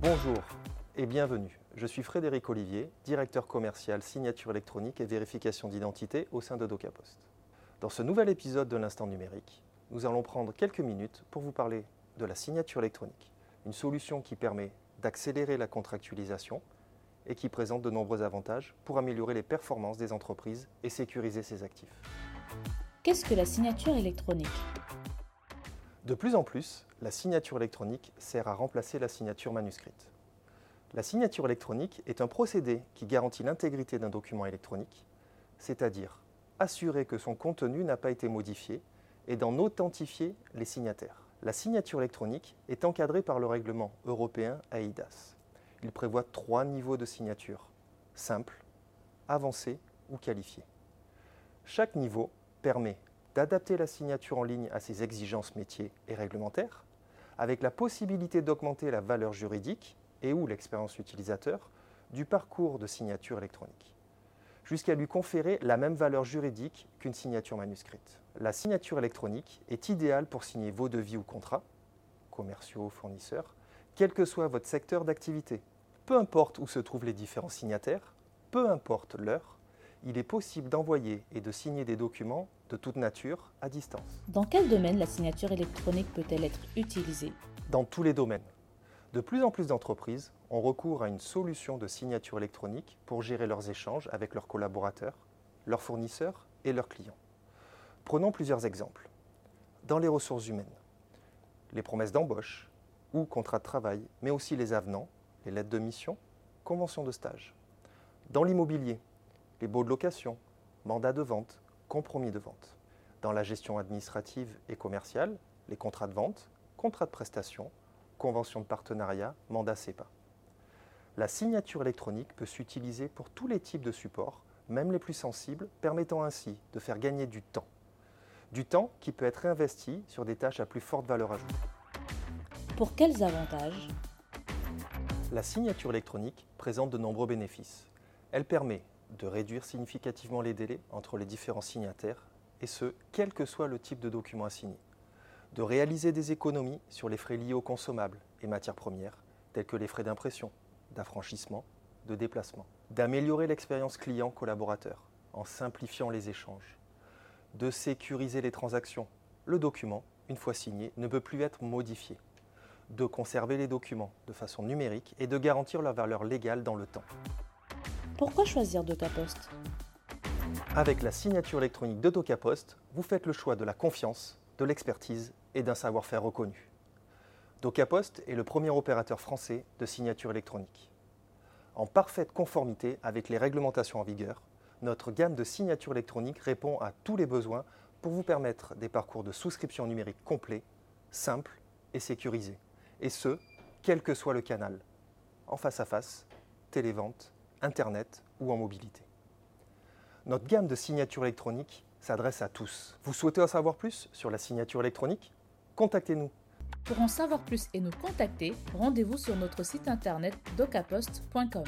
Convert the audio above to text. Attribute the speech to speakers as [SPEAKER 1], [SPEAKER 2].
[SPEAKER 1] Bonjour et bienvenue. Je suis Frédéric Olivier, directeur commercial signature électronique et vérification d'identité au sein de DocaPost. Dans ce nouvel épisode de l'Instant numérique, nous allons prendre quelques minutes pour vous parler de la signature électronique, une solution qui permet d'accélérer la contractualisation et qui présente de nombreux avantages pour améliorer les performances des entreprises et sécuriser ses actifs.
[SPEAKER 2] Qu'est-ce que la signature électronique?
[SPEAKER 1] De plus en plus, la signature électronique sert à remplacer la signature manuscrite. La signature électronique est un procédé qui garantit l'intégrité d'un document électronique, c'est-à-dire assurer que son contenu n'a pas été modifié et d'en authentifier les signataires. La signature électronique est encadrée par le règlement européen AIDAS. Il prévoit trois niveaux de signature, simple, avancé ou qualifié. Chaque niveau permet d'adapter la signature en ligne à ses exigences métiers et réglementaires, avec la possibilité d'augmenter la valeur juridique et ou l'expérience utilisateur du parcours de signature électronique, jusqu'à lui conférer la même valeur juridique qu'une signature manuscrite. La signature électronique est idéale pour signer vos devis ou contrats, commerciaux, fournisseurs, quel que soit votre secteur d'activité. Peu importe où se trouvent les différents signataires, peu importe l'heure, il est possible d'envoyer et de signer des documents de toute nature à distance.
[SPEAKER 2] Dans quel domaine la signature électronique peut-elle être utilisée?
[SPEAKER 1] Dans tous les domaines. De plus en plus d'entreprises ont recours à une solution de signature électronique pour gérer leurs échanges avec leurs collaborateurs, leurs fournisseurs et leurs clients. Prenons plusieurs exemples. Dans les ressources humaines, les promesses d'embauche ou contrats de travail, mais aussi les avenants, les lettres de mission, conventions de stage. Dans l'immobilier, les baux de location, mandats de vente, compromis de vente. Dans la gestion administrative et commerciale, les contrats de vente, contrats de prestation, conventions de partenariat, mandats CEPA. La signature électronique peut s'utiliser pour tous les types de supports, même les plus sensibles, permettant ainsi de faire gagner du temps. Du temps qui peut être réinvesti sur des tâches à plus forte valeur ajoutée.
[SPEAKER 2] Pour quels avantages?
[SPEAKER 1] La signature électronique présente de nombreux bénéfices. Elle permet de réduire significativement les délais entre les différents signataires, et ce, quel que soit le type de document à signer. De réaliser des économies sur les frais liés aux consommables et matières premières, tels que les frais d'impression, d'affranchissement, de déplacement. D'améliorer l'expérience client-collaborateur en simplifiant les échanges. De sécuriser les transactions. Le document, une fois signé, ne peut plus être modifié. De conserver les documents de façon numérique et de garantir leur valeur légale dans le temps.
[SPEAKER 2] Pourquoi choisir DocaPost
[SPEAKER 1] Avec la signature électronique de DocaPost, vous faites le choix de la confiance, de l'expertise et d'un savoir-faire reconnu. DocaPost est le premier opérateur français de signature électronique. En parfaite conformité avec les réglementations en vigueur, notre gamme de signatures électroniques répond à tous les besoins pour vous permettre des parcours de souscription numérique complets, simples et sécurisés. Et ce, quel que soit le canal, en face à face, télévente, Internet ou en mobilité. Notre gamme de signatures électroniques s'adresse à tous. Vous souhaitez en savoir plus sur la signature électronique? Contactez-nous.
[SPEAKER 2] Pour en savoir plus et nous contacter, rendez-vous sur notre site internet docapost.com.